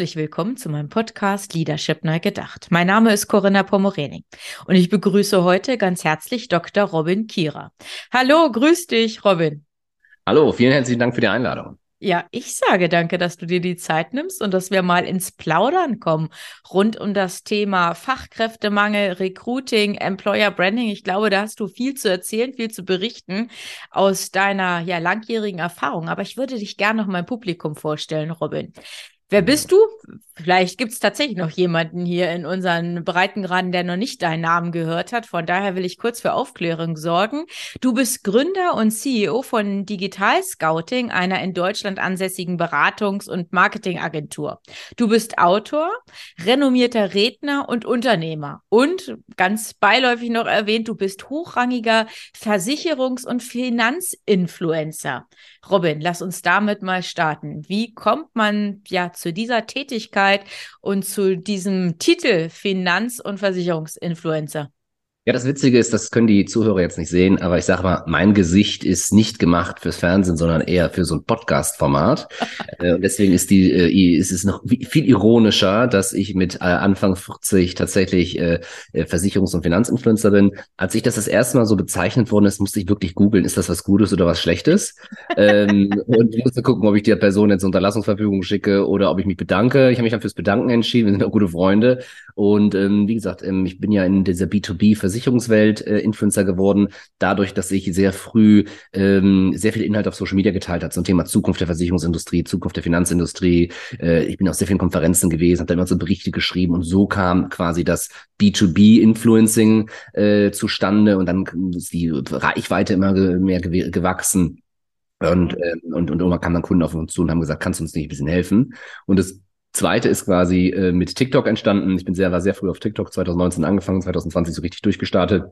Herzlich willkommen zu meinem Podcast Leadership Neu Gedacht. Mein Name ist Corinna Pomorening und ich begrüße heute ganz herzlich Dr. Robin Kierer. Hallo, grüß dich, Robin. Hallo, vielen herzlichen Dank für die Einladung. Ja, ich sage danke, dass du dir die Zeit nimmst und dass wir mal ins Plaudern kommen rund um das Thema Fachkräftemangel, Recruiting, Employer Branding. Ich glaube, da hast du viel zu erzählen, viel zu berichten aus deiner ja langjährigen Erfahrung. Aber ich würde dich gerne noch mein Publikum vorstellen, Robin. Wer bist du? Vielleicht gibt es tatsächlich noch jemanden hier in unseren Breitengraden, der noch nicht deinen Namen gehört hat. Von daher will ich kurz für Aufklärung sorgen. Du bist Gründer und CEO von Digital Scouting, einer in Deutschland ansässigen Beratungs- und Marketingagentur. Du bist Autor, renommierter Redner und Unternehmer. Und ganz beiläufig noch erwähnt, du bist hochrangiger Versicherungs- und Finanzinfluencer. Robin, lass uns damit mal starten. Wie kommt man ja zu dieser Tätigkeit und zu diesem Titel Finanz- und Versicherungsinfluencer? Ja, das Witzige ist, das können die Zuhörer jetzt nicht sehen, aber ich sage mal, mein Gesicht ist nicht gemacht fürs Fernsehen, sondern eher für so ein Podcast-Format. Äh, und deswegen ist die, äh, ist es noch viel ironischer, dass ich mit äh, Anfang 40 tatsächlich Versicherungs- und Finanzinfluencer bin. Als ich das das erste Mal so bezeichnet worden ist, musste ich wirklich googeln, ist das was Gutes oder was Schlechtes? ähm, und ich musste gucken, ob ich der Person jetzt Unterlassungsverfügung schicke oder ob ich mich bedanke. Ich habe mich dann fürs Bedanken entschieden, wir sind auch gute Freunde. Und ähm, wie gesagt, ähm, ich bin ja in dieser B2B-Versicherung Versicherungswelt äh, Influencer geworden, dadurch, dass ich sehr früh ähm, sehr viel Inhalt auf Social Media geteilt habe zum Thema Zukunft der Versicherungsindustrie, Zukunft der Finanzindustrie. Äh, ich bin auf sehr vielen Konferenzen gewesen, habe da immer so Berichte geschrieben und so kam quasi das B2B-Influencing äh, zustande und dann ist die Reichweite immer mehr gewachsen. Und, äh, und, und irgendwann kamen dann Kunden auf uns zu und haben gesagt, kannst du uns nicht ein bisschen helfen? Und das Zweite ist quasi äh, mit TikTok entstanden. Ich bin sehr, war sehr früh auf TikTok, 2019 angefangen, 2020 so richtig durchgestartet.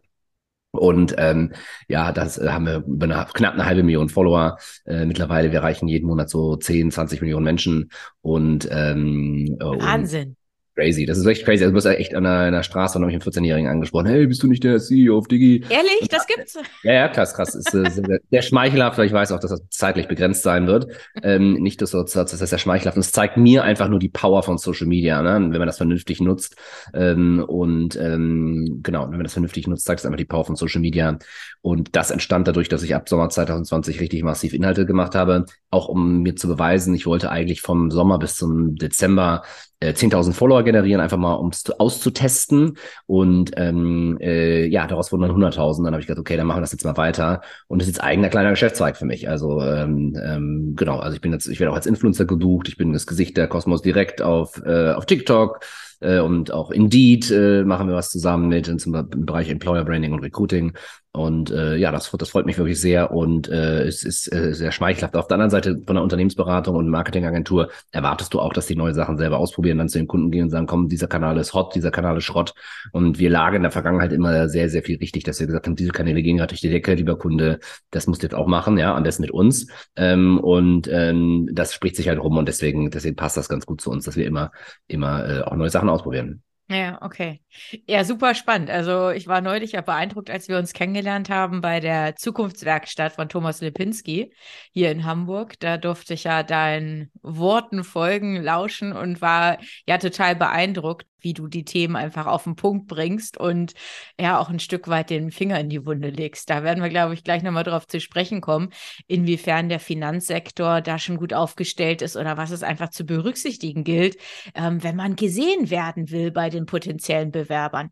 Und ähm, ja, das äh, haben wir über eine, knapp eine halbe Million Follower. Äh, mittlerweile, wir erreichen jeden Monat so 10, 20 Millionen Menschen. Und ähm, Wahnsinn crazy. Das ist echt crazy. Also, du bist echt an einer, einer Straße und habe ich einen 14-Jährigen angesprochen. Hey, bist du nicht der CEO auf Digi? Ehrlich? Das gibt's? Ja, ja, krass, krass. Ist äh, sehr, sehr schmeichelhaft, weil ich weiß auch, dass das zeitlich begrenzt sein wird. Ähm, nicht, dass das, das ist ja schmeichelhaft. Und es zeigt mir einfach nur die Power von Social Media, ne? wenn man das vernünftig nutzt. Ähm, und ähm, genau, wenn man das vernünftig nutzt, zeigt es einfach die Power von Social Media. Und das entstand dadurch, dass ich ab Sommer 2020 richtig massiv Inhalte gemacht habe, auch um mir zu beweisen, ich wollte eigentlich vom Sommer bis zum Dezember äh, 10.000 Follower generieren, einfach mal um es auszutesten. Und ähm, äh, ja, daraus wurden dann 100.000. Dann habe ich gedacht, okay, dann machen wir das jetzt mal weiter. Und das ist jetzt eigener kleiner Geschäftszweig für mich. Also ähm, ähm, genau, also ich bin jetzt, ich werde auch als Influencer gebucht. Ich bin das Gesicht der Kosmos direkt auf äh, auf TikTok äh, und auch Indeed äh, machen wir was zusammen mit im Bereich Employer Branding und Recruiting. Und äh, ja, das, das freut mich wirklich sehr und äh, es ist äh, sehr schmeichelhaft. Auf der anderen Seite von der Unternehmensberatung und Marketingagentur erwartest du auch, dass die neue Sachen selber ausprobieren, dann zu den Kunden gehen und sagen, komm, dieser Kanal ist hot, dieser Kanal ist Schrott. Und wir lagen in der Vergangenheit immer sehr, sehr viel richtig, dass wir gesagt haben, diese Kanäle gehen gerade durch die Decke, lieber Kunde, das musst du jetzt auch machen, ja, am besten mit uns. Ähm, und ähm, das spricht sich halt rum und deswegen, deswegen passt das ganz gut zu uns, dass wir immer, immer äh, auch neue Sachen ausprobieren. Ja, okay. Ja, super spannend. Also ich war neulich ja beeindruckt, als wir uns kennengelernt haben bei der Zukunftswerkstatt von Thomas Lipinski hier in Hamburg. Da durfte ich ja deinen Worten folgen, lauschen und war ja total beeindruckt, wie du die Themen einfach auf den Punkt bringst und ja auch ein Stück weit den Finger in die Wunde legst. Da werden wir, glaube ich, gleich nochmal drauf zu sprechen kommen, inwiefern der Finanzsektor da schon gut aufgestellt ist oder was es einfach zu berücksichtigen gilt, ähm, wenn man gesehen werden will bei den potenziellen Bewerbern.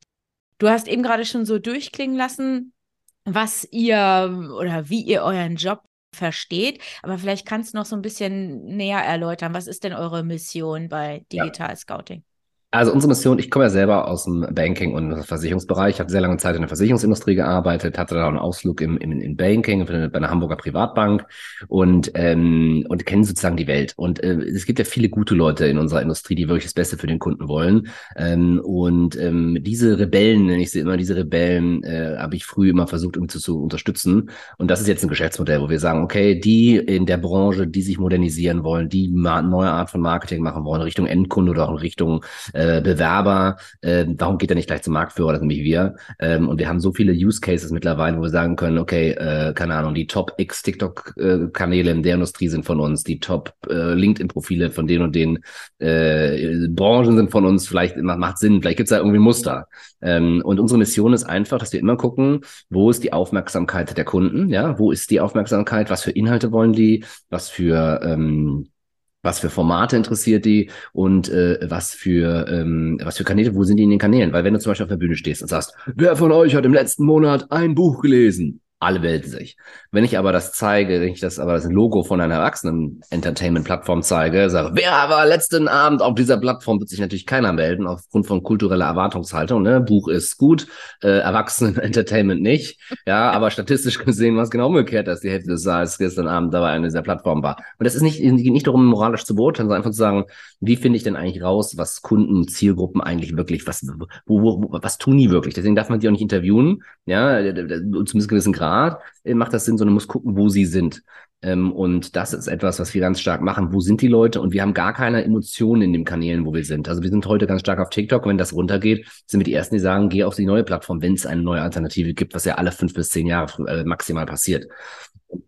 Du hast eben gerade schon so durchklingen lassen, was ihr oder wie ihr euren Job versteht, aber vielleicht kannst du noch so ein bisschen näher erläutern. Was ist denn eure Mission bei Digital Scouting? Also unsere Mission, ich komme ja selber aus dem Banking und Versicherungsbereich, ich habe sehr lange Zeit in der Versicherungsindustrie gearbeitet, hatte da einen Ausflug im, im, im Banking bei einer Hamburger Privatbank und, ähm, und kenne sozusagen die Welt. Und äh, es gibt ja viele gute Leute in unserer Industrie, die wirklich das Beste für den Kunden wollen. Ähm, und ähm, diese Rebellen, nenne ich sie immer, diese Rebellen äh, habe ich früh immer versucht, um zu, zu unterstützen. Und das ist jetzt ein Geschäftsmodell, wo wir sagen, okay, die in der Branche, die sich modernisieren wollen, die eine neue Art von Marketing machen wollen, Richtung Endkunde oder auch in Richtung äh, äh, Bewerber, äh, warum geht er nicht gleich zum Marktführer, das sind nämlich wir. Ähm, und wir haben so viele Use Cases mittlerweile, wo wir sagen können, okay, äh, keine Ahnung, die Top X TikTok-Kanäle in der Industrie sind von uns, die Top äh, LinkedIn-Profile von den und den äh, Branchen sind von uns, vielleicht macht Sinn, vielleicht gibt es da irgendwie Muster. Ähm, und unsere Mission ist einfach, dass wir immer gucken, wo ist die Aufmerksamkeit der Kunden, ja, wo ist die Aufmerksamkeit, was für Inhalte wollen die, was für ähm, was für Formate interessiert die und äh, was für ähm, was für Kanäle, wo sind die in den Kanälen? Weil wenn du zum Beispiel auf der Bühne stehst und sagst, wer von euch hat im letzten Monat ein Buch gelesen? Alle melden sich. Wenn ich aber das zeige, wenn ich das aber das Logo von einer Erwachsenen-Entertainment-Plattform zeige, sage, wer war letzten Abend auf dieser Plattform, wird sich natürlich keiner melden, aufgrund von kultureller Erwartungshaltung. Ne? Buch ist gut, äh, Erwachsenen-Entertainment nicht. Ja, aber statistisch gesehen war es genau umgekehrt, dass die Hälfte des Saals gestern Abend dabei an dieser Plattform war. Und das ist nicht, geht nicht darum, moralisch zu beurteilen, sondern einfach zu sagen, wie finde ich denn eigentlich raus, was Kunden, Zielgruppen eigentlich wirklich, was, wo, wo, was tun die wirklich? Deswegen darf man die auch nicht interviewen, ja, zumindest gewissen Grad Grad äh, macht das Sinn, sondern muss gucken, wo sie sind. Ähm, und das ist etwas, was wir ganz stark machen. Wo sind die Leute? Und wir haben gar keine Emotionen in den Kanälen, wo wir sind. Also wir sind heute ganz stark auf TikTok. Wenn das runtergeht, sind wir die Ersten, die sagen, geh auf die neue Plattform, wenn es eine neue Alternative gibt, was ja alle fünf bis zehn Jahre äh, maximal passiert.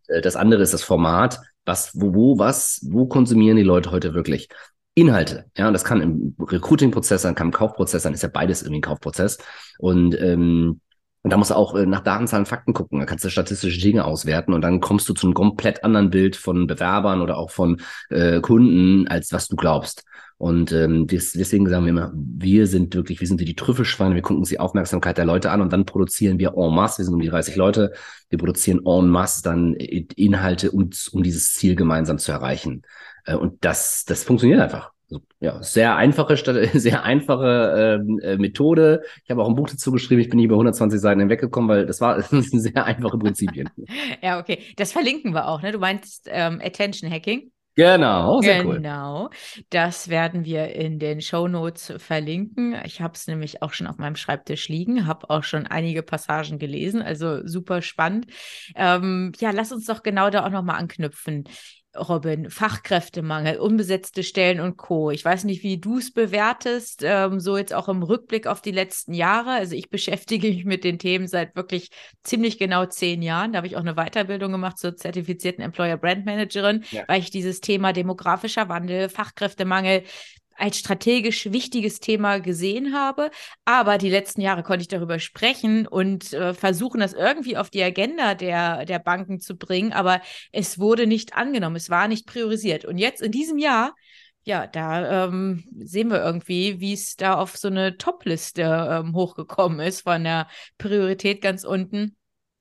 Äh, das andere ist das Format. Was, wo, wo, was, wo konsumieren die Leute heute wirklich? Inhalte. Ja, das kann im Recruiting-Prozess sein, kann im Kaufprozess sein, ist ja beides irgendwie ein Kaufprozess. Und ähm, und da musst du auch äh, nach Datenzahlen, Fakten gucken. Da kannst du statistische Dinge auswerten und dann kommst du zu einem komplett anderen Bild von Bewerbern oder auch von äh, Kunden, als was du glaubst. Und ähm, des, deswegen sagen wir immer, wir sind wirklich, wir sind die Trüffelschweine, wir gucken uns die Aufmerksamkeit der Leute an und dann produzieren wir en masse, wir sind um die 30 Leute, wir produzieren en masse dann Inhalte, um, um dieses Ziel gemeinsam zu erreichen. Äh, und das, das funktioniert einfach ja, sehr einfache, sehr einfache ähm, äh, Methode. Ich habe auch ein Buch dazu geschrieben. Ich bin nicht über 120 Seiten hinweggekommen, weil das war das sind sehr einfache Prinzipien. ja, okay. Das verlinken wir auch. Ne? Du meinst ähm, Attention Hacking. Genau, sehr genau. cool. Genau. Das werden wir in den Show Notes verlinken. Ich habe es nämlich auch schon auf meinem Schreibtisch liegen, habe auch schon einige Passagen gelesen, also super spannend. Ähm, ja, lass uns doch genau da auch nochmal anknüpfen. Robin, Fachkräftemangel, unbesetzte Stellen und Co. Ich weiß nicht, wie du es bewertest, ähm, so jetzt auch im Rückblick auf die letzten Jahre. Also ich beschäftige mich mit den Themen seit wirklich ziemlich genau zehn Jahren. Da habe ich auch eine Weiterbildung gemacht zur zertifizierten Employer Brand Managerin, ja. weil ich dieses Thema demografischer Wandel, Fachkräftemangel als strategisch wichtiges Thema gesehen habe. Aber die letzten Jahre konnte ich darüber sprechen und äh, versuchen, das irgendwie auf die Agenda der, der Banken zu bringen. Aber es wurde nicht angenommen, es war nicht priorisiert. Und jetzt in diesem Jahr ja, da ähm, sehen wir irgendwie, wie es da auf so eine Top-Liste ähm, hochgekommen ist, von der Priorität ganz unten,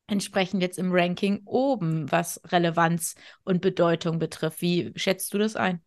entsprechend jetzt im Ranking oben, was Relevanz und Bedeutung betrifft. Wie schätzt du das ein?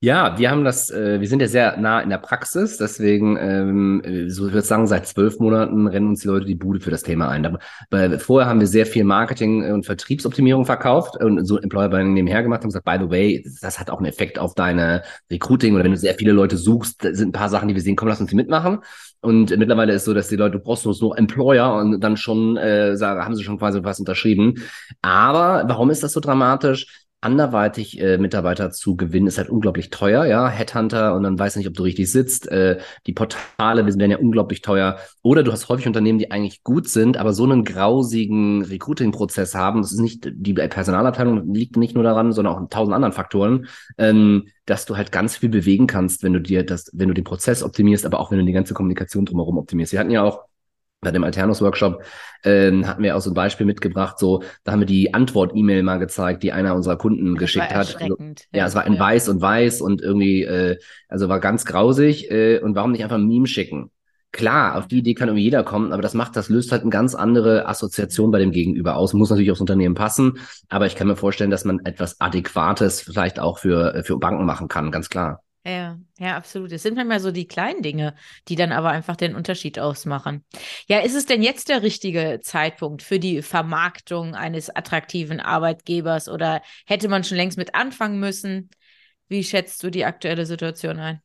Ja, wir haben das, äh, wir sind ja sehr nah in der Praxis, deswegen, ähm, äh, so ich würde sagen, seit zwölf Monaten rennen uns die Leute die Bude für das Thema ein. Aber, weil vorher haben wir sehr viel Marketing und Vertriebsoptimierung verkauft und so Employer Branding nebenher gemacht und gesagt, by the way, das hat auch einen Effekt auf deine Recruiting oder wenn du sehr viele Leute suchst, sind ein paar Sachen, die wir sehen, komm, lass uns die mitmachen. Und mittlerweile ist so, dass die Leute, du brauchst nur Employer und dann schon äh, sagen, haben sie schon quasi was unterschrieben. Aber warum ist das so dramatisch? Anderweitig äh, Mitarbeiter zu gewinnen, ist halt unglaublich teuer, ja. Headhunter und dann weiß nicht, ob du richtig sitzt. Äh, die Portale werden ja unglaublich teuer. Oder du hast häufig Unternehmen, die eigentlich gut sind, aber so einen grausigen Recruiting-Prozess haben. Das ist nicht, die Personalabteilung liegt nicht nur daran, sondern auch in tausend anderen Faktoren, ähm, dass du halt ganz viel bewegen kannst, wenn du dir das, wenn du den Prozess optimierst, aber auch wenn du die ganze Kommunikation drumherum optimierst. Wir hatten ja auch bei dem Alternus-Workshop ähm, hatten wir auch so ein Beispiel mitgebracht, so, da haben wir die Antwort-E-Mail mal gezeigt, die einer unserer Kunden das geschickt hat. Also, ja, es war in weiß und weiß und irgendwie, äh, also war ganz grausig. Äh, und warum nicht einfach ein Meme schicken? Klar, auf die Idee kann irgendwie jeder kommen, aber das macht, das löst halt eine ganz andere Assoziation bei dem Gegenüber aus. Muss natürlich aufs Unternehmen passen, aber ich kann mir vorstellen, dass man etwas Adäquates vielleicht auch für, für Banken machen kann, ganz klar. Ja, ja, absolut. Es sind manchmal so die kleinen Dinge, die dann aber einfach den Unterschied ausmachen. Ja, ist es denn jetzt der richtige Zeitpunkt für die Vermarktung eines attraktiven Arbeitgebers oder hätte man schon längst mit anfangen müssen? Wie schätzt du die aktuelle Situation ein?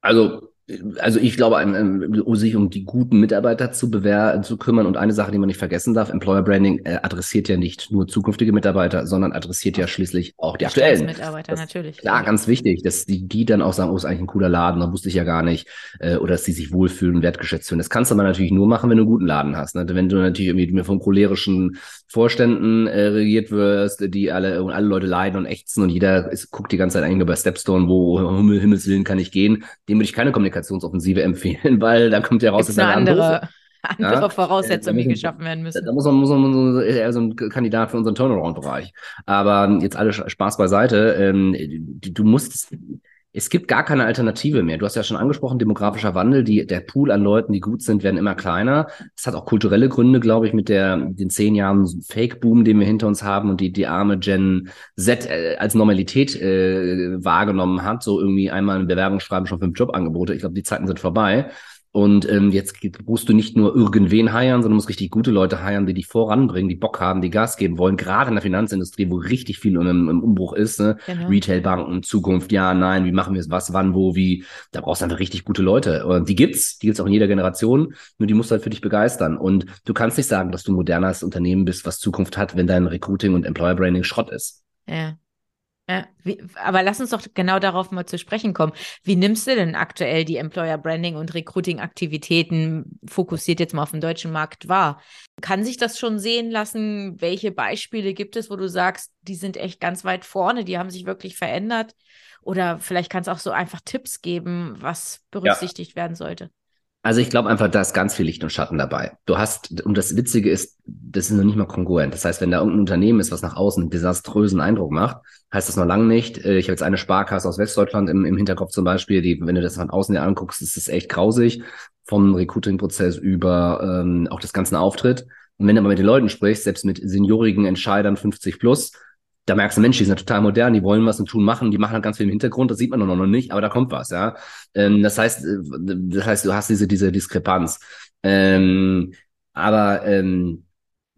Also also ich glaube, um sich um die guten Mitarbeiter zu bewehr, zu kümmern und eine Sache, die man nicht vergessen darf, Employer Branding äh, adressiert ja nicht nur zukünftige Mitarbeiter, sondern adressiert ja schließlich auch die aktuellen Mitarbeiter das, natürlich. Klar, ganz wichtig, dass die, die dann auch sagen, oh, ist eigentlich ein cooler Laden, da wusste ich ja gar nicht, äh, oder dass sie sich wohlfühlen wertgeschätzt fühlen. Das kannst du aber natürlich nur machen, wenn du einen guten Laden hast. Ne? Wenn du natürlich irgendwie von cholerischen Vorständen äh, regiert wirst, die alle und alle Leute leiden und ächzen und jeder ist, guckt die ganze Zeit eigentlich nur bei Stepstone, wo Himmel, Himmels Willen kann ich gehen, dem würde ich keine Kommunikation Kommunikationsoffensive empfehlen, weil da kommt ja raus, dass eine andere, andere ja? Voraussetzungen, die geschaffen werden müssen. Da muss man, muss man eher so ein Kandidat für unseren Turnaround-Bereich. Aber jetzt alle Spaß beiseite. Ähm, du musst es gibt gar keine Alternative mehr. Du hast ja schon angesprochen, demografischer Wandel. Die, der Pool an Leuten, die gut sind, werden immer kleiner. Es hat auch kulturelle Gründe, glaube ich, mit der, den zehn Jahren Fake-Boom, den wir hinter uns haben und die, die arme Gen Z äh, als Normalität äh, wahrgenommen hat. So irgendwie einmal ein Bewerbungsschreiben schon fünf Jobangebote. Ich glaube, die Zeiten sind vorbei. Und ähm, jetzt musst du nicht nur irgendwen heiern, sondern musst richtig gute Leute heiern, die dich voranbringen, die Bock haben, die Gas geben wollen. Gerade in der Finanzindustrie, wo richtig viel im, im Umbruch ist. Ne? Genau. Retailbanken, Zukunft, ja, nein, wie machen wir es, was, wann, wo, wie. Da brauchst du einfach richtig gute Leute. Und die gibt's, die gibt's auch in jeder Generation. Nur die musst du halt für dich begeistern. Und du kannst nicht sagen, dass du ein modernes Unternehmen bist, was Zukunft hat, wenn dein Recruiting und Employer Branding Schrott ist. Ja. Ja, wie, aber lass uns doch genau darauf mal zu sprechen kommen. Wie nimmst du denn aktuell die Employer Branding und Recruiting Aktivitäten fokussiert jetzt mal auf den deutschen Markt wahr? Kann sich das schon sehen lassen? Welche Beispiele gibt es, wo du sagst, die sind echt ganz weit vorne, die haben sich wirklich verändert? Oder vielleicht kannst du auch so einfach Tipps geben, was berücksichtigt ja. werden sollte. Also ich glaube einfach, da ist ganz viel Licht und Schatten dabei. Du hast, und das Witzige ist, das ist noch nicht mal kongruent. Das heißt, wenn da irgendein Unternehmen ist, was nach außen einen desaströsen Eindruck macht, heißt das noch lange nicht. Äh, ich habe jetzt eine Sparkasse aus Westdeutschland im, im Hinterkopf zum Beispiel, die, wenn du das von außen dir anguckst, ist das echt grausig. Vom Recruiting-Prozess über ähm, auch das ganze Auftritt. Und wenn du aber mit den Leuten sprichst, selbst mit seniorigen Entscheidern 50 plus, da merkst du, Mensch, die sind ja total modern, die wollen was und tun machen, die machen halt ganz viel im Hintergrund, das sieht man noch nicht, aber da kommt was, ja. Ähm, das heißt, äh, das heißt, du hast diese, diese Diskrepanz. Ähm, aber ähm,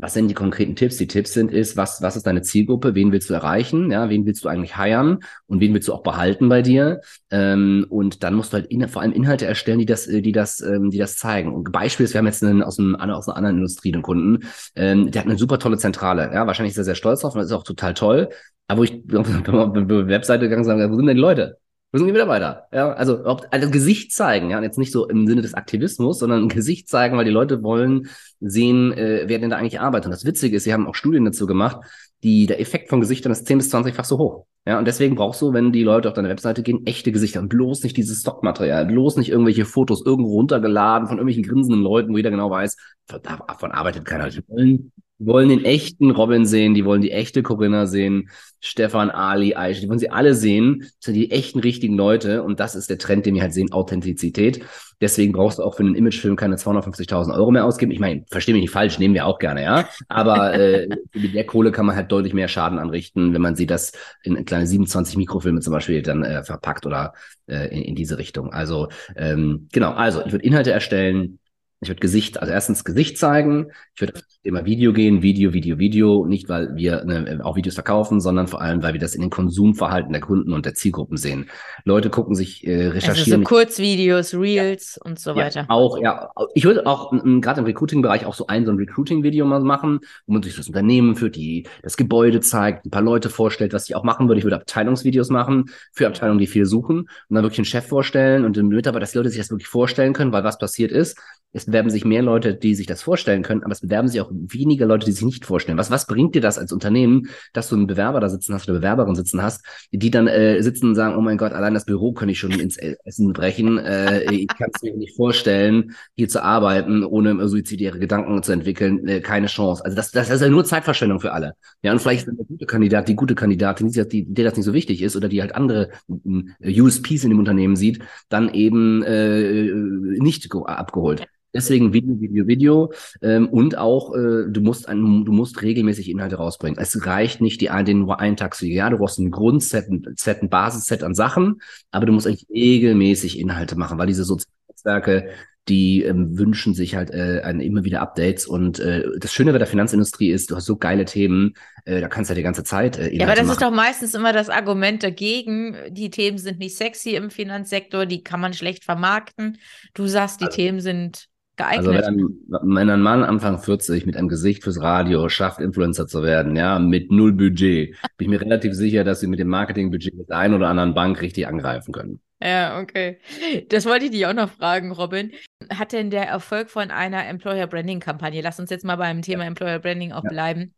was sind die konkreten Tipps? Die Tipps sind, ist, was, was ist deine Zielgruppe? Wen willst du erreichen? Ja, wen willst du eigentlich heiern? Und wen willst du auch behalten bei dir? Ähm, und dann musst du halt in, vor allem Inhalte erstellen, die das, die das, ähm, die das zeigen. Und Beispiel ist, wir haben jetzt einen aus, einem, aus einer anderen Industrie einen Kunden, ähm, der hat eine super tolle Zentrale. Ja, wahrscheinlich ist er sehr stolz drauf und das ist auch total toll. Aber wo ich auf die Webseite gegangen sage, wo sind denn die Leute? Wo sind die Mitarbeiter? Ja, also, also Gesicht zeigen, ja, und jetzt nicht so im Sinne des Aktivismus, sondern Gesicht zeigen, weil die Leute wollen sehen, äh, wer denn da eigentlich arbeitet. Und das Witzige ist, sie haben auch Studien dazu gemacht, die, der Effekt von Gesichtern ist 10 bis 20-fach so hoch. Ja, und deswegen brauchst du, wenn die Leute auf deine Webseite gehen, echte Gesichter und bloß nicht dieses Stockmaterial, bloß nicht irgendwelche Fotos irgendwo runtergeladen von irgendwelchen grinsenden Leuten, wo jeder genau weiß, davon arbeitet keiner. Die wollen die wollen den echten Robin sehen, die wollen die echte Corinna sehen, Stefan, Ali, Aish, die wollen sie alle sehen. Das sind die echten, richtigen Leute und das ist der Trend, den wir halt sehen, Authentizität. Deswegen brauchst du auch für einen Imagefilm keine 250.000 Euro mehr ausgeben. Ich meine, verstehe mich nicht falsch, nehmen wir auch gerne, ja. Aber äh, mit der Kohle kann man halt deutlich mehr Schaden anrichten, wenn man sie das in kleine 27 Mikrofilme zum Beispiel dann äh, verpackt oder äh, in, in diese Richtung. Also ähm, genau, also ich würde Inhalte erstellen, ich würde Gesicht, also erstens Gesicht zeigen. Ich würde immer Video gehen, Video, Video, Video. Nicht, weil wir ne, auch Videos verkaufen, sondern vor allem, weil wir das in den Konsumverhalten der Kunden und der Zielgruppen sehen. Leute gucken sich, äh, recherchieren. Also so Kurzvideos, Reels ja. und so weiter. Ja, auch, ja. Ich würde auch gerade im Recruiting-Bereich auch so ein, so ein Recruiting-Video mal machen, wo man sich das Unternehmen führt, die das Gebäude zeigt, ein paar Leute vorstellt, was ich auch machen würde. Ich würde Abteilungsvideos machen für Abteilungen, die viel suchen und dann wirklich einen Chef vorstellen und den Mitarbeiter, dass die Leute sich das wirklich vorstellen können, weil was passiert ist, es bewerben sich mehr Leute, die sich das vorstellen können, aber es bewerben sich auch weniger Leute, die sich nicht vorstellen. Was, was bringt dir das als Unternehmen, dass du einen Bewerber da sitzen hast oder Bewerberin sitzen hast, die dann äh, sitzen und sagen, oh mein Gott, allein das Büro könnte ich schon ins Essen brechen. Äh, ich kann es mir nicht vorstellen, hier zu arbeiten, ohne suizidäre Gedanken zu entwickeln. Äh, keine Chance. Also das, das ist ja nur Zeitverschwendung für alle. Ja, und vielleicht ist der gute Kandidat, die gute Kandidatin, die, die, der das nicht so wichtig ist oder die halt andere äh, USPs in dem Unternehmen sieht, dann eben äh, nicht abgeholt. Deswegen Video, Video, Video ähm, und auch äh, du musst ein, du musst regelmäßig Inhalte rausbringen. Es reicht nicht die den nur einen Tag zu ja, du brauchst ein Grundset, ein, Set, ein Basisset an Sachen, aber du musst eigentlich regelmäßig Inhalte machen, weil diese sozialen Netzwerke die ähm, wünschen sich halt äh, eine, immer wieder Updates. Und äh, das Schöne bei der Finanzindustrie ist, du hast so geile Themen, äh, da kannst du ja die ganze Zeit äh, Ja, aber das machen. ist doch meistens immer das Argument dagegen. Die Themen sind nicht sexy im Finanzsektor, die kann man schlecht vermarkten. Du sagst, die also, Themen sind geeignet. Also wenn ein, wenn ein Mann Anfang 40 mit einem Gesicht fürs Radio schafft, Influencer zu werden, ja, mit null Budget, bin ich mir relativ sicher, dass sie mit dem Marketingbudget der einen oder anderen Bank richtig angreifen können. Ja, okay. Das wollte ich dich auch noch fragen, Robin. Hat denn der Erfolg von einer Employer Branding Kampagne, lass uns jetzt mal beim Thema Employer Branding auch ja. bleiben,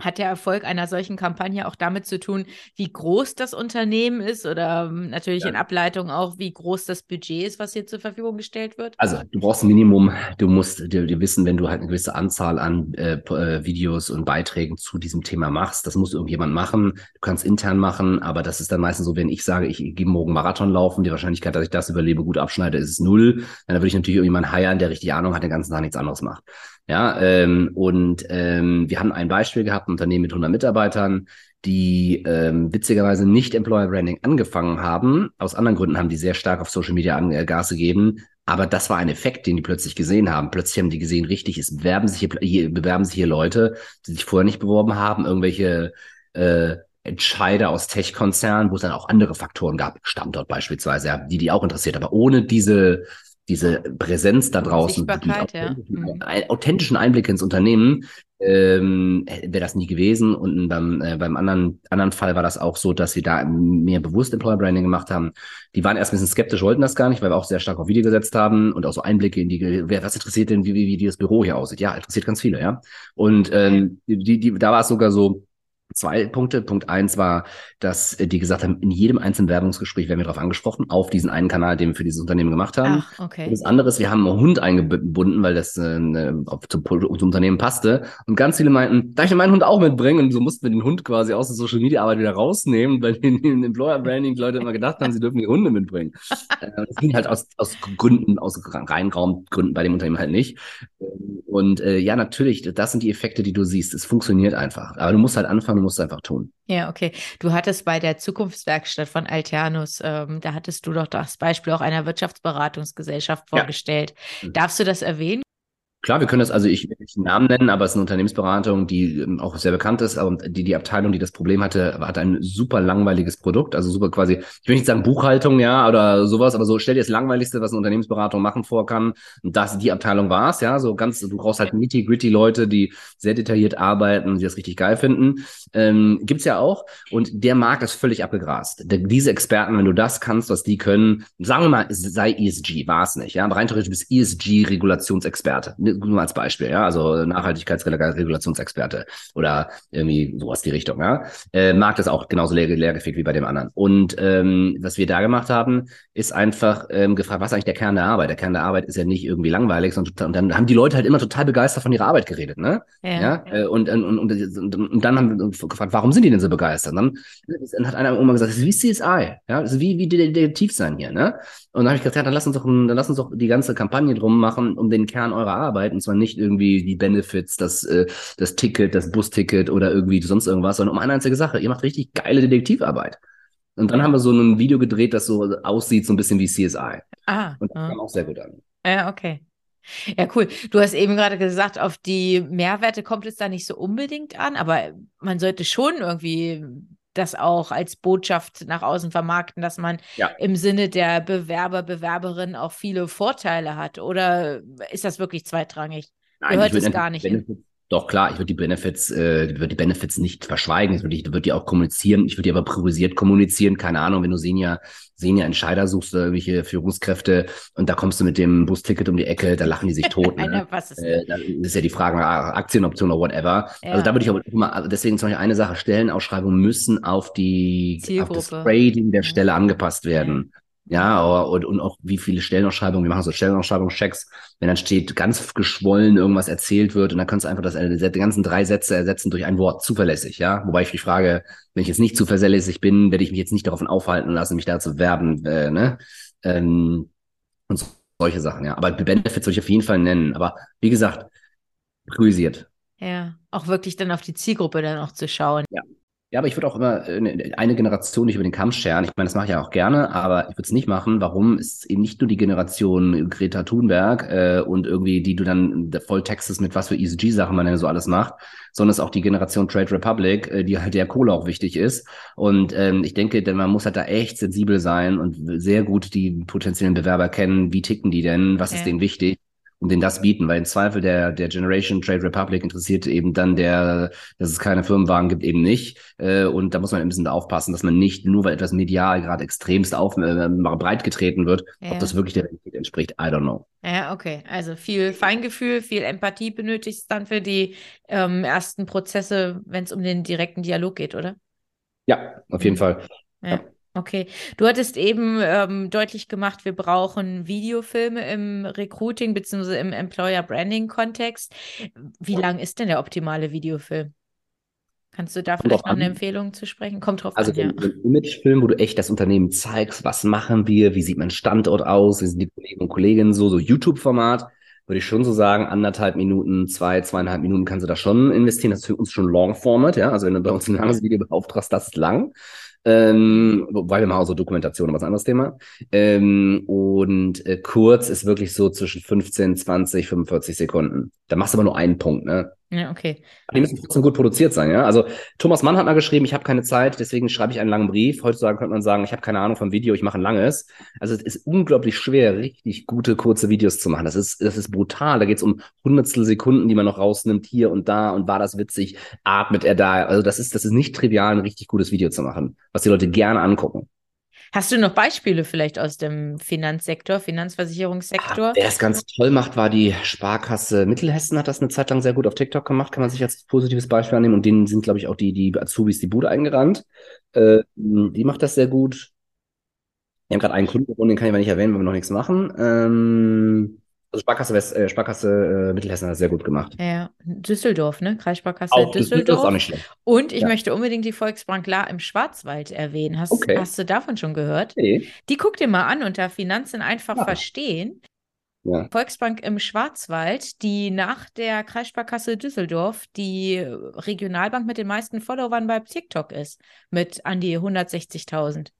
hat der Erfolg einer solchen Kampagne auch damit zu tun, wie groß das Unternehmen ist oder ähm, natürlich ja. in Ableitung auch, wie groß das Budget ist, was hier zur Verfügung gestellt wird? Also du brauchst ein Minimum, du musst dir, dir wissen, wenn du halt eine gewisse Anzahl an äh, äh, Videos und Beiträgen zu diesem Thema machst, das muss irgendjemand machen. Du kannst intern machen, aber das ist dann meistens so, wenn ich sage, ich, ich gehe morgen Marathon laufen, die Wahrscheinlichkeit, dass ich das überlebe, gut abschneide, ist null. Dann würde ich natürlich irgendjemanden heiern, der richtig Ahnung hat, den ganzen Tag nichts anderes macht. Ja, ähm, und ähm, wir haben ein Beispiel gehabt, ein Unternehmen mit 100 Mitarbeitern, die ähm, witzigerweise nicht Employer Branding angefangen haben. Aus anderen Gründen haben die sehr stark auf Social Media an, äh, Gas gegeben. Aber das war ein Effekt, den die plötzlich gesehen haben. Plötzlich haben die gesehen, richtig, es bewerben sich hier, hier bewerben sich hier Leute, die sich vorher nicht beworben haben, irgendwelche äh, Entscheider aus Tech-Konzernen, wo es dann auch andere Faktoren gab, Standort beispielsweise, ja, die die auch interessiert. Aber ohne diese diese Präsenz da draußen, die authentischen, ja. mhm. authentischen Einblicke ins Unternehmen, ähm, wäre das nie gewesen. Und beim, äh, beim anderen, anderen Fall war das auch so, dass wir da mehr bewusst Employer Branding gemacht haben. Die waren erst ein bisschen skeptisch, wollten das gar nicht, weil wir auch sehr stark auf Video gesetzt haben und auch so Einblicke in die, wer, was interessiert denn, wie, wie, wie das Büro hier aussieht? Ja, interessiert ganz viele, ja. Und ähm, die, die, da war es sogar so, zwei Punkte. Punkt eins war, dass die gesagt haben, in jedem einzelnen Werbungsgespräch werden wir darauf angesprochen, auf diesen einen Kanal, den wir für dieses Unternehmen gemacht haben. Ach, okay. Und das andere ist, wir haben einen Hund eingebunden, weil das äh, zum, zum, Unternehmen passte. Und ganz viele meinten, darf ich meinen Hund auch mitbringen? Und so mussten wir den Hund quasi aus der Social Media Arbeit wieder rausnehmen, weil in den Employer Branding Leute immer gedacht haben, sie dürfen die Hunde mitbringen. Äh, das ging halt aus, aus Gründen, aus reinen Raumgründen bei dem Unternehmen halt nicht. Und äh, ja, natürlich, das sind die Effekte, die du siehst. Es funktioniert einfach. Aber du musst halt anfangen, du musst es einfach tun. Ja, okay. Du hattest bei der Zukunftswerkstatt von Alternus, ähm, da hattest du doch das Beispiel auch einer Wirtschaftsberatungsgesellschaft vorgestellt. Ja. Mhm. Darfst du das erwähnen? Klar, wir können das, also ich will nicht einen Namen nennen, aber es ist eine Unternehmensberatung, die ähm, auch sehr bekannt ist, aber die, die Abteilung, die das Problem hatte, hatte ein super langweiliges Produkt, also super quasi, ich will nicht sagen Buchhaltung, ja, oder sowas, aber so stell dir das Langweiligste, was eine Unternehmensberatung machen vor kann, und das, die Abteilung war es, ja, so ganz, du brauchst halt nitty-gritty Leute, die sehr detailliert arbeiten die das richtig geil finden, ähm, gibt's ja auch, und der Markt ist völlig abgegrast. Diese Experten, wenn du das kannst, was die können, sagen wir mal, sei ESG, war es nicht, ja, aber rein theoretisch bist ESG-Regulationsexperte nur als Beispiel, ja, also Nachhaltigkeitsregulationsexperte oder irgendwie sowas die Richtung, ja. Äh, Markt ist auch genauso leer, leergefegt wie bei dem anderen. Und ähm, was wir da gemacht haben, ist einfach ähm, gefragt, was ist eigentlich der Kern der Arbeit? Der Kern der Arbeit ist ja nicht irgendwie langweilig, sondern und dann haben die Leute halt immer total begeistert von ihrer Arbeit geredet, ne? Ja. ja? Äh, und, und, und, und, und dann haben wir gefragt, warum sind die denn so begeistert? Und dann, dann hat einer immer gesagt, das ist wie CSI, ja, das ist wie, wie Detektiv sein hier, ne? Und dann habe ich gesagt, ja, dann lass uns doch, dann lass uns doch die ganze Kampagne drum machen, um den Kern eurer Arbeit Arbeit und zwar nicht irgendwie die Benefits, das, äh, das Ticket, das Busticket oder irgendwie sonst irgendwas, sondern um eine einzige Sache. Ihr macht richtig geile Detektivarbeit. Und dann haben wir so ein Video gedreht, das so aussieht, so ein bisschen wie CSI. Ah. Und das kam auch sehr gut an. Ja, okay. Ja, cool. Du hast eben gerade gesagt, auf die Mehrwerte kommt es da nicht so unbedingt an, aber man sollte schon irgendwie das auch als Botschaft nach außen vermarkten, dass man ja. im Sinne der Bewerber, Bewerberin auch viele Vorteile hat? Oder ist das wirklich zweitrangig? Nein, Gehört es gar nicht hin? Doch klar, ich würde die Benefits, äh, würde die Benefits nicht verschweigen. Ich würde, ich würde die auch kommunizieren. Ich würde die aber priorisiert kommunizieren. Keine Ahnung, wenn du Senior, Senior Entscheider suchst oder irgendwelche Führungskräfte und da kommst du mit dem Busticket um die Ecke, da lachen die sich tot. ne? was ist äh, ist ja die Frage, ah, Aktienoption oder whatever. Ja. Also da würde ich aber immer, deswegen zum Beispiel eine Sache, Stellenausschreibungen müssen auf die, auf das Grading der Stelle angepasst werden. Ja, und, und auch wie viele Stellenausschreibungen, wir machen so Stellenausschreibungschecks, wenn dann steht, ganz geschwollen irgendwas erzählt wird und dann kannst du einfach das, die ganzen drei Sätze ersetzen durch ein Wort, zuverlässig, ja. Wobei ich mich frage, wenn ich jetzt nicht zuverlässig bin, werde ich mich jetzt nicht darauf aufhalten lassen, mich da zu werben, äh, ne? Ähm, und so solche Sachen, ja. Aber Benefits soll ich auf jeden Fall nennen. Aber wie gesagt, priorisiert. Ja, auch wirklich dann auf die Zielgruppe dann auch zu schauen. Ja. Ja, aber ich würde auch immer äh, ne, eine Generation nicht über den Kamm scheren. Ich meine, das mache ich ja auch gerne, aber ich würde es nicht machen. Warum? ist eben nicht nur die Generation Greta Thunberg äh, und irgendwie, die du dann voll textest mit was für ESG-Sachen man denn so alles macht, sondern es ist auch die Generation Trade Republic, äh, die halt der Kohle auch wichtig ist. Und ähm, ich denke, denn man muss halt da echt sensibel sein und sehr gut die potenziellen Bewerber kennen. Wie ticken die denn? Was ja. ist denen wichtig? Und denen das bieten, weil im Zweifel der, der Generation Trade Republic interessiert eben dann der, dass es keine Firmenwagen gibt, eben nicht. Äh, und da muss man ein bisschen aufpassen, dass man nicht, nur weil etwas medial gerade extremst auf, äh, breit getreten wird, ja. ob das wirklich der Realität entspricht, I don't know. Ja, okay. Also viel Feingefühl, viel Empathie benötigt es dann für die ähm, ersten Prozesse, wenn es um den direkten Dialog geht, oder? Ja, auf jeden mhm. Fall. Ja. ja. Okay, du hattest eben ähm, deutlich gemacht, wir brauchen Videofilme im Recruiting bzw. im Employer Branding Kontext. Wie lang ist denn der optimale Videofilm? Kannst du da Kommt vielleicht noch eine Empfehlung zu sprechen? Kommt drauf also an, ja. Also ein Imagefilm, wo du echt das Unternehmen zeigst, was machen wir, wie sieht mein Standort aus, wie sind die Kollegen und Kolleginnen so, so YouTube-Format, würde ich schon so sagen, anderthalb Minuten, zwei, zweieinhalb Minuten kannst du da schon investieren. Das ist für uns schon Long-Format, ja. Also wenn du bei uns ein langes Video beauftragst, das ist lang. Ähm, wobei wir machen auch so Dokumentation, aber was anderes Thema. Ähm, und äh, kurz ist wirklich so zwischen 15, 20, 45 Sekunden. Da machst du aber nur einen Punkt, ne? Ja, okay. Die müssen trotzdem gut produziert sein, ja. Also Thomas Mann hat mal geschrieben, ich habe keine Zeit, deswegen schreibe ich einen langen Brief. Heutzutage könnte man sagen, ich habe keine Ahnung vom Video, ich mache ein langes. Also es ist unglaublich schwer, richtig gute, kurze Videos zu machen. Das ist, das ist brutal. Da geht es um Hundertstel Sekunden, die man noch rausnimmt, hier und da und war das witzig, atmet er da. Also das ist, das ist nicht trivial, ein richtig gutes Video zu machen, was die Leute gerne angucken. Hast du noch Beispiele vielleicht aus dem Finanzsektor, Finanzversicherungssektor? Ah, wer es ganz toll macht, war die Sparkasse Mittelhessen, hat das eine Zeit lang sehr gut auf TikTok gemacht, kann man sich als positives Beispiel annehmen. Und denen sind, glaube ich, auch die, die Azubis die Bude eingerannt. Äh, die macht das sehr gut. Wir haben gerade einen Kunden, den kann ich aber nicht erwähnen, weil wir noch nichts machen. Ähm, also Sparkasse, West, äh, Sparkasse äh, Mittelhessen hat das sehr gut gemacht. Ja, Düsseldorf, ne? Kreissparkasse auch Düsseldorf. Ist auch nicht schlecht. Und ich ja. möchte unbedingt die Volksbank La im Schwarzwald erwähnen. Hast, okay. hast du davon schon gehört? Nee. Die guck dir mal an unter Finanzen einfach ja. verstehen. Ja. Volksbank im Schwarzwald, die nach der Kreissparkasse Düsseldorf die Regionalbank mit den meisten Followern bei TikTok ist, mit an die 160.000.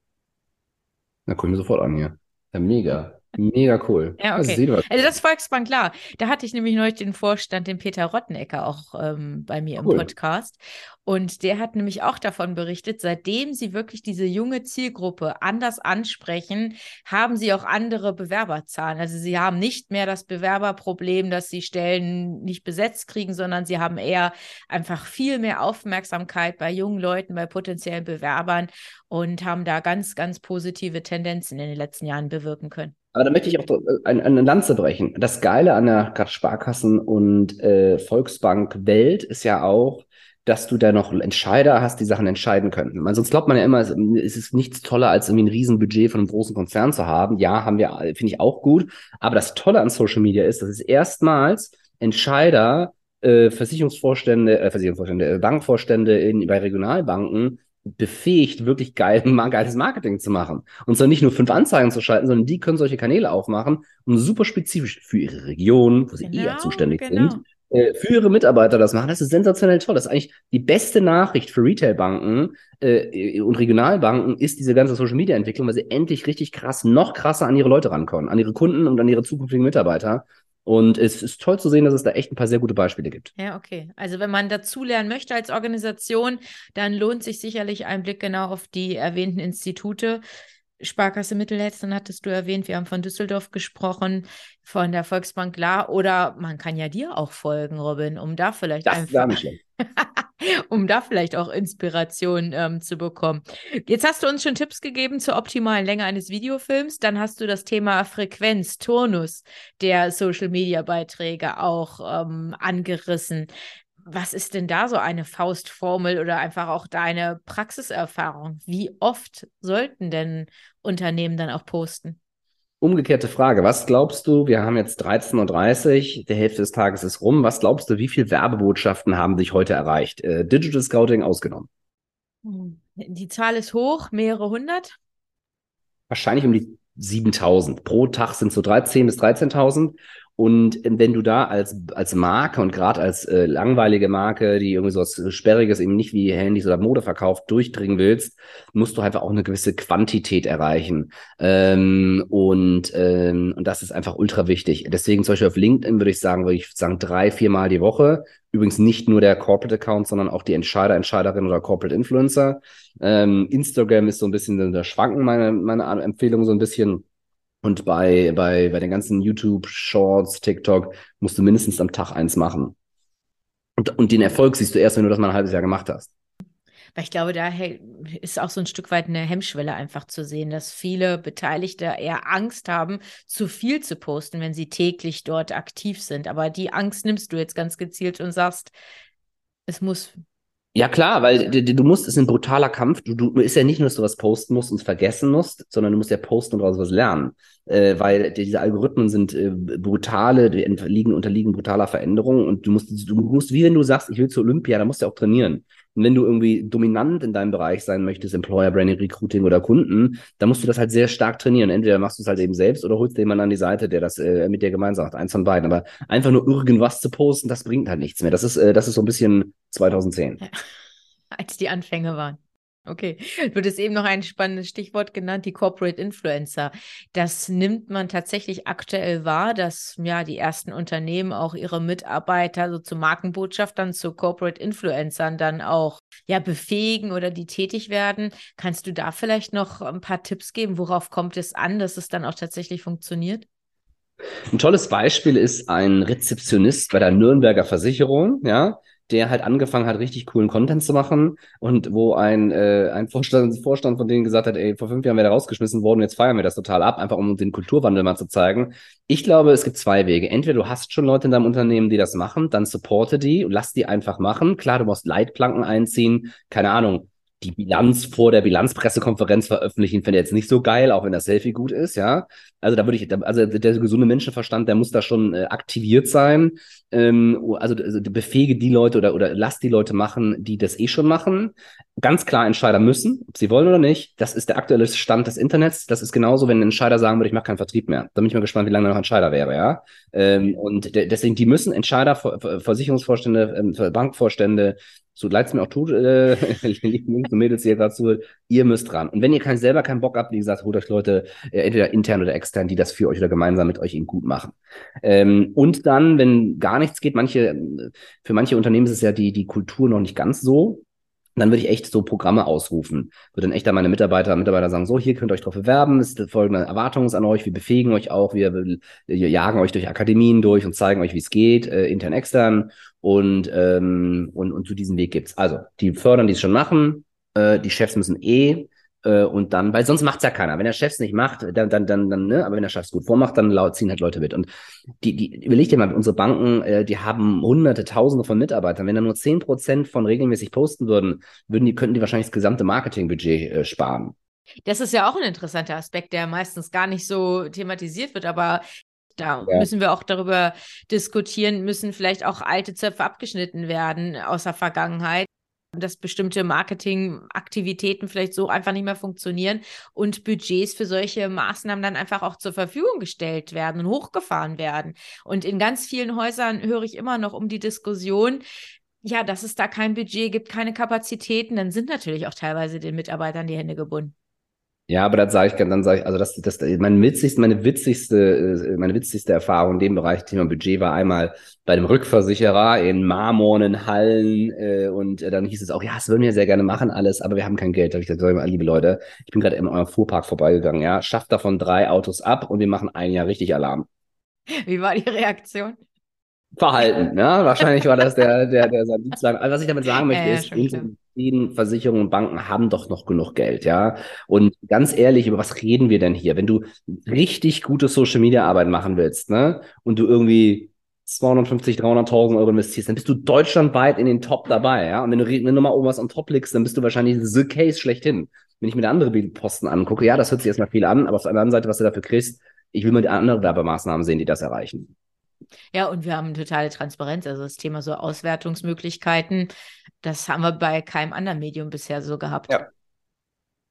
Na, guck ich mir sofort an hier. Ja, mega. Mega cool. Ja, okay. Also, also das Volksbank, klar. Da hatte ich nämlich neulich den Vorstand, den Peter Rottenecker, auch ähm, bei mir cool. im Podcast. Und der hat nämlich auch davon berichtet, seitdem sie wirklich diese junge Zielgruppe anders ansprechen, haben sie auch andere Bewerberzahlen. Also sie haben nicht mehr das Bewerberproblem, dass sie Stellen nicht besetzt kriegen, sondern sie haben eher einfach viel mehr Aufmerksamkeit bei jungen Leuten, bei potenziellen Bewerbern und haben da ganz, ganz positive Tendenzen in den letzten Jahren bewirken können. Aber da möchte ich auch eine, eine Lanze brechen. Das Geile an der gerade Sparkassen- und äh, Volksbank-Welt ist ja auch, dass du da noch Entscheider hast, die Sachen entscheiden können. Man, sonst glaubt man ja immer, es, ist nichts toller, als irgendwie ein Riesenbudget von einem großen Konzern zu haben. Ja, haben wir, finde ich auch gut. Aber das Tolle an Social Media ist, dass es erstmals Entscheider, äh, Versicherungsvorstände, äh, Versicherungsvorstände, äh, Bankvorstände in, bei Regionalbanken befähigt, wirklich geil, geiles Marketing zu machen. Und zwar nicht nur fünf Anzeigen zu schalten, sondern die können solche Kanäle aufmachen, um super spezifisch für ihre Region, wo sie genau, eher zuständig genau. sind, äh, für ihre Mitarbeiter das machen. Das ist sensationell toll. Das ist eigentlich die beste Nachricht für Retailbanken äh, und Regionalbanken ist diese ganze Social Media Entwicklung, weil sie endlich richtig krass, noch krasser an ihre Leute rankommen, an ihre Kunden und an ihre zukünftigen Mitarbeiter. Und es ist toll zu sehen, dass es da echt ein paar sehr gute Beispiele gibt. Ja, okay. Also wenn man dazulernen möchte als Organisation, dann lohnt sich sicherlich ein Blick genau auf die erwähnten Institute. Sparkasse Mittelhessen hattest du erwähnt, wir haben von Düsseldorf gesprochen, von der Volksbank La oder man kann ja dir auch folgen, Robin, um da vielleicht das einfach, um da vielleicht auch Inspiration ähm, zu bekommen. Jetzt hast du uns schon Tipps gegeben zur optimalen Länge eines Videofilms, dann hast du das Thema Frequenz, Turnus der Social Media Beiträge auch ähm, angerissen. Was ist denn da so eine Faustformel oder einfach auch deine Praxiserfahrung? Wie oft sollten denn Unternehmen dann auch posten? Umgekehrte Frage. Was glaubst du, wir haben jetzt 13.30 Uhr, der Hälfte des Tages ist rum. Was glaubst du, wie viele Werbebotschaften haben dich heute erreicht? Äh, Digital Scouting ausgenommen. Hm, die Zahl ist hoch, mehrere hundert? Wahrscheinlich um die 7000. Pro Tag sind so 13 bis 13.000. Und ähm, wenn du da als, als Marke und gerade als äh, langweilige Marke, die irgendwie so was Sperriges eben nicht wie Handys oder Mode verkauft, durchdringen willst, musst du einfach auch eine gewisse Quantität erreichen. Ähm, und, ähm, und das ist einfach ultra wichtig. Deswegen zum Beispiel auf LinkedIn würde ich sagen, würde ich sagen, drei, viermal die Woche. Übrigens nicht nur der Corporate Account, sondern auch die Entscheider, Entscheiderin oder Corporate Influencer. Ähm, Instagram ist so ein bisschen der Schwanken, meine, meine Empfehlung so ein bisschen und bei, bei, bei den ganzen YouTube, Shorts, TikTok musst du mindestens am Tag eins machen. Und, und den Erfolg siehst du erst, wenn du das mal ein halbes Jahr gemacht hast. Weil ich glaube, da ist auch so ein Stück weit eine Hemmschwelle einfach zu sehen, dass viele Beteiligte eher Angst haben, zu viel zu posten, wenn sie täglich dort aktiv sind. Aber die Angst nimmst du jetzt ganz gezielt und sagst, es muss ja, klar, weil du, du musst, es ist ein brutaler Kampf. Du, du ist ja nicht nur, dass du was posten musst und vergessen musst, sondern du musst ja posten und daraus was lernen. Äh, weil diese Algorithmen sind äh, brutale, die unterliegen, unterliegen brutaler Veränderungen und du musst, du musst, wie wenn du sagst, ich will zur Olympia, dann musst du auch trainieren. Und wenn du irgendwie dominant in deinem Bereich sein möchtest, Employer Branding, Recruiting oder Kunden, dann musst du das halt sehr stark trainieren. Entweder machst du es halt eben selbst oder holst jemanden an die Seite, der das äh, mit dir gemeinsam macht. Eins von beiden. Aber einfach nur irgendwas zu posten, das bringt halt nichts mehr. Das ist, äh, das ist so ein bisschen 2010. Ja. Als die Anfänge waren. Okay, du hattest eben noch ein spannendes Stichwort genannt, die Corporate Influencer. Das nimmt man tatsächlich aktuell wahr, dass ja die ersten Unternehmen auch ihre Mitarbeiter so zu Markenbotschaftern, zu Corporate Influencern dann auch ja befähigen oder die tätig werden. Kannst du da vielleicht noch ein paar Tipps geben? Worauf kommt es an, dass es dann auch tatsächlich funktioniert? Ein tolles Beispiel ist ein Rezeptionist bei der Nürnberger Versicherung, ja, der halt angefangen hat, richtig coolen Content zu machen und wo ein, äh, ein Vorstand, Vorstand von denen gesagt hat, ey, vor fünf Jahren wäre der rausgeschmissen worden, jetzt feiern wir das total ab, einfach um den Kulturwandel mal zu zeigen. Ich glaube, es gibt zwei Wege. Entweder du hast schon Leute in deinem Unternehmen, die das machen, dann supporte die und lass die einfach machen. Klar, du musst Leitplanken einziehen, keine Ahnung, die Bilanz vor der Bilanzpressekonferenz veröffentlichen, finde ich jetzt nicht so geil, auch wenn das Selfie gut ist, ja. Also da würde ich, also der gesunde Menschenverstand, der muss da schon äh, aktiviert sein. Ähm, also, also befähige die Leute oder, oder lass die Leute machen, die das eh schon machen. Ganz klar Entscheider müssen, ob sie wollen oder nicht. Das ist der aktuelle Stand des Internets. Das ist genauso, wenn ein Entscheider sagen würde, ich mache keinen Vertrieb mehr. Da bin ich mal gespannt, wie lange noch Entscheider wäre, ja. Ähm, und deswegen, die müssen Entscheider, Versicherungsvorstände, ähm, Bankvorstände, so leid es mir auch tut, äh, liebe Mädels hier gerade zu, ihr müsst dran. Und wenn ihr kein, selber keinen Bock habt, wie gesagt, holt euch Leute, äh, entweder intern oder extern, die das für euch oder gemeinsam mit euch eben gut machen. Ähm, und dann, wenn gar nichts geht, manche, für manche Unternehmen ist es ja die, die Kultur noch nicht ganz so, dann würde ich echt so Programme ausrufen. Würde dann echt an meine Mitarbeiter, Mitarbeiter sagen, so, hier könnt ihr euch drauf bewerben, ist folgende Erwartungen an euch, wir befähigen euch auch, wir, wir jagen euch durch Akademien durch und zeigen euch, wie es geht, äh, intern, extern und, ähm, und, und zu diesem Weg gibt's. Also, die fördern, die es schon machen, äh, die Chefs müssen eh äh, und dann, weil sonst macht's ja keiner. Wenn der Chef's nicht macht, dann, dann, dann, dann, ne, aber wenn der Chef's gut vormacht, dann laut, ziehen halt Leute mit. Und die, die, überleg dir mal, unsere Banken, äh, die haben hunderte, tausende von Mitarbeitern. Wenn da nur zehn Prozent von regelmäßig posten würden, würden die, könnten die wahrscheinlich das gesamte Marketingbudget äh, sparen. Das ist ja auch ein interessanter Aspekt, der meistens gar nicht so thematisiert wird, aber da ja. müssen wir auch darüber diskutieren, müssen vielleicht auch alte Zöpfe abgeschnitten werden aus der Vergangenheit dass bestimmte Marketingaktivitäten vielleicht so einfach nicht mehr funktionieren und Budgets für solche Maßnahmen dann einfach auch zur Verfügung gestellt werden und hochgefahren werden. Und in ganz vielen Häusern höre ich immer noch um die Diskussion, ja, dass es da kein Budget gibt, keine Kapazitäten, dann sind natürlich auch teilweise den Mitarbeitern die Hände gebunden. Ja, aber das sage ich, dann sage ich, also das, das, meine witzigste, meine witzigste, äh, meine witzigste Erfahrung in dem Bereich Thema Budget war einmal bei dem Rückversicherer in marmornen Hallen äh, und äh, dann hieß es auch, ja, das würden wir sehr gerne machen alles, aber wir haben kein Geld. Da habe ich gesagt, liebe Leute, ich bin gerade in eurem Fuhrpark vorbeigegangen, ja, schafft davon drei Autos ab und wir machen ein Jahr richtig Alarm. Wie war die Reaktion? Verhalten, ja. Wahrscheinlich war das der, der, der sein Dienstleister. Also was ich damit sagen möchte, äh, ist, unsere Versicherungen und Banken haben doch noch genug Geld, ja. Und ganz ehrlich, über was reden wir denn hier? Wenn du richtig gute Social Media Arbeit machen willst, ne, und du irgendwie 250, 300.000 Euro investierst, dann bist du deutschlandweit in den Top dabei, ja. Und wenn du, wenn du mal oben was on top legst, dann bist du wahrscheinlich the case schlechthin. Wenn ich mir andere Bildposten angucke, ja, das hört sich erstmal viel an, aber auf der anderen Seite, was du dafür kriegst, ich will mal andere Werbemaßnahmen sehen, die das erreichen. Ja, und wir haben totale Transparenz. Also das Thema so Auswertungsmöglichkeiten, das haben wir bei keinem anderen Medium bisher so gehabt. Ja.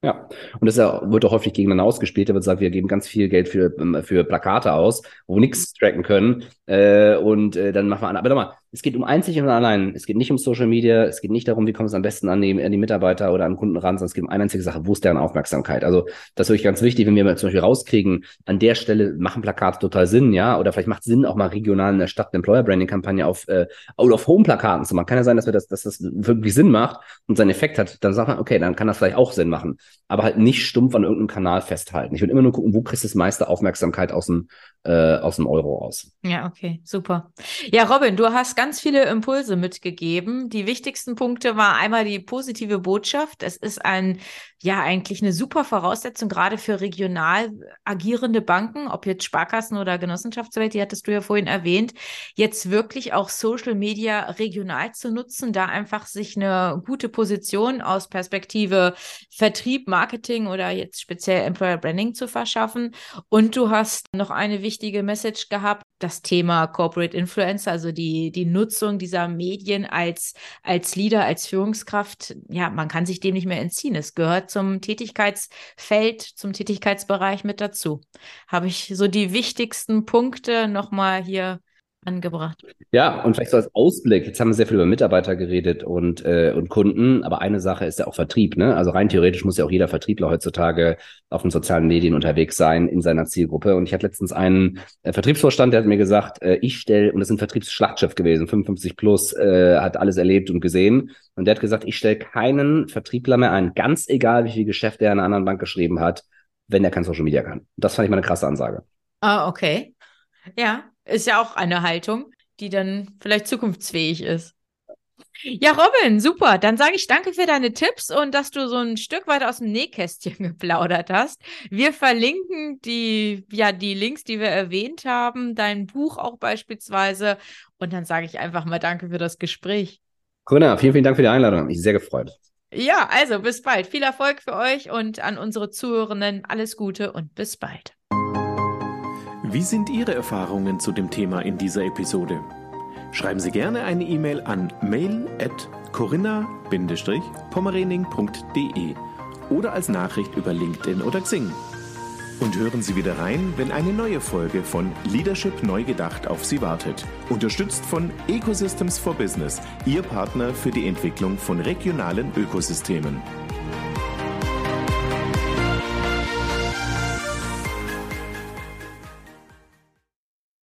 Ja, und das wird auch häufig gegeneinander ausgespielt. Da wird gesagt, wir geben ganz viel Geld für, ähm, für Plakate aus, wo wir nichts tracken können. Äh, und äh, dann machen wir an. Aber mal, es geht um einzig und allein. Es geht nicht um Social Media. Es geht nicht darum, wie kommt es am besten an die, an die Mitarbeiter oder an Kunden ran, sondern es geht um eine einzige Sache. Wo ist deren Aufmerksamkeit? Also, das ist wirklich ganz wichtig, wenn wir mal zum Beispiel rauskriegen, an der Stelle machen Plakate total Sinn, ja, oder vielleicht macht es Sinn, auch mal regional in der Stadt eine Employer Branding Kampagne auf äh, Out of Home Plakaten zu machen. Kann ja sein, dass wir das, dass das wirklich Sinn macht und seinen Effekt hat. Dann sagt man, okay, dann kann das vielleicht auch Sinn machen. Aber halt nicht stumpf an irgendeinem Kanal festhalten. Ich würde immer nur gucken, wo kriegst du das meiste Aufmerksamkeit aus dem, äh, aus dem Euro aus. Ja, okay, super. Ja, Robin, du hast ganz viele Impulse mitgegeben. Die wichtigsten Punkte war einmal die positive Botschaft. Es ist ein, ja, eigentlich eine super Voraussetzung, gerade für regional agierende Banken, ob jetzt Sparkassen oder Genossenschaftswelt, die hattest du ja vorhin erwähnt, jetzt wirklich auch Social Media regional zu nutzen, da einfach sich eine gute Position aus Perspektive Vertrieb, Marketing oder jetzt speziell Employer Branding zu verschaffen. Und du hast noch eine wichtige Message gehabt, das Thema Corporate Influencer, also die, die Nutzung dieser Medien als, als Leader, als Führungskraft. Ja, man kann sich dem nicht mehr entziehen. Es gehört zum Tätigkeitsfeld, zum Tätigkeitsbereich mit dazu. Habe ich so die wichtigsten Punkte nochmal hier angebracht. Ja, und vielleicht so als Ausblick, jetzt haben wir sehr viel über Mitarbeiter geredet und, äh, und Kunden, aber eine Sache ist ja auch Vertrieb. Ne? Also rein theoretisch muss ja auch jeder Vertriebler heutzutage auf den sozialen Medien unterwegs sein in seiner Zielgruppe. Und ich hatte letztens einen äh, Vertriebsvorstand, der hat mir gesagt, äh, ich stelle, und das ist ein Vertriebsschlachtschiff gewesen, 55 plus, äh, hat alles erlebt und gesehen. Und der hat gesagt, ich stelle keinen Vertriebler mehr ein, ganz egal, wie viel Geschäft er in einer anderen Bank geschrieben hat, wenn er kein Social Media kann. Das fand ich mal eine krasse Ansage. Ah, okay. Ja, ist ja auch eine Haltung, die dann vielleicht zukunftsfähig ist. Ja, Robin, super. Dann sage ich danke für deine Tipps und dass du so ein Stück weit aus dem Nähkästchen geplaudert hast. Wir verlinken die, ja, die Links, die wir erwähnt haben, dein Buch auch beispielsweise. Und dann sage ich einfach mal danke für das Gespräch. Corinna, vielen, vielen Dank für die Einladung. Hat mich sehr gefreut. Ja, also bis bald. Viel Erfolg für euch und an unsere Zuhörenden alles Gute und bis bald. Wie sind Ihre Erfahrungen zu dem Thema in dieser Episode? Schreiben Sie gerne eine E-Mail an mail at corinna-pommerening.de oder als Nachricht über LinkedIn oder Xing. Und hören Sie wieder rein, wenn eine neue Folge von Leadership neu gedacht auf Sie wartet. Unterstützt von Ecosystems for Business, Ihr Partner für die Entwicklung von regionalen Ökosystemen.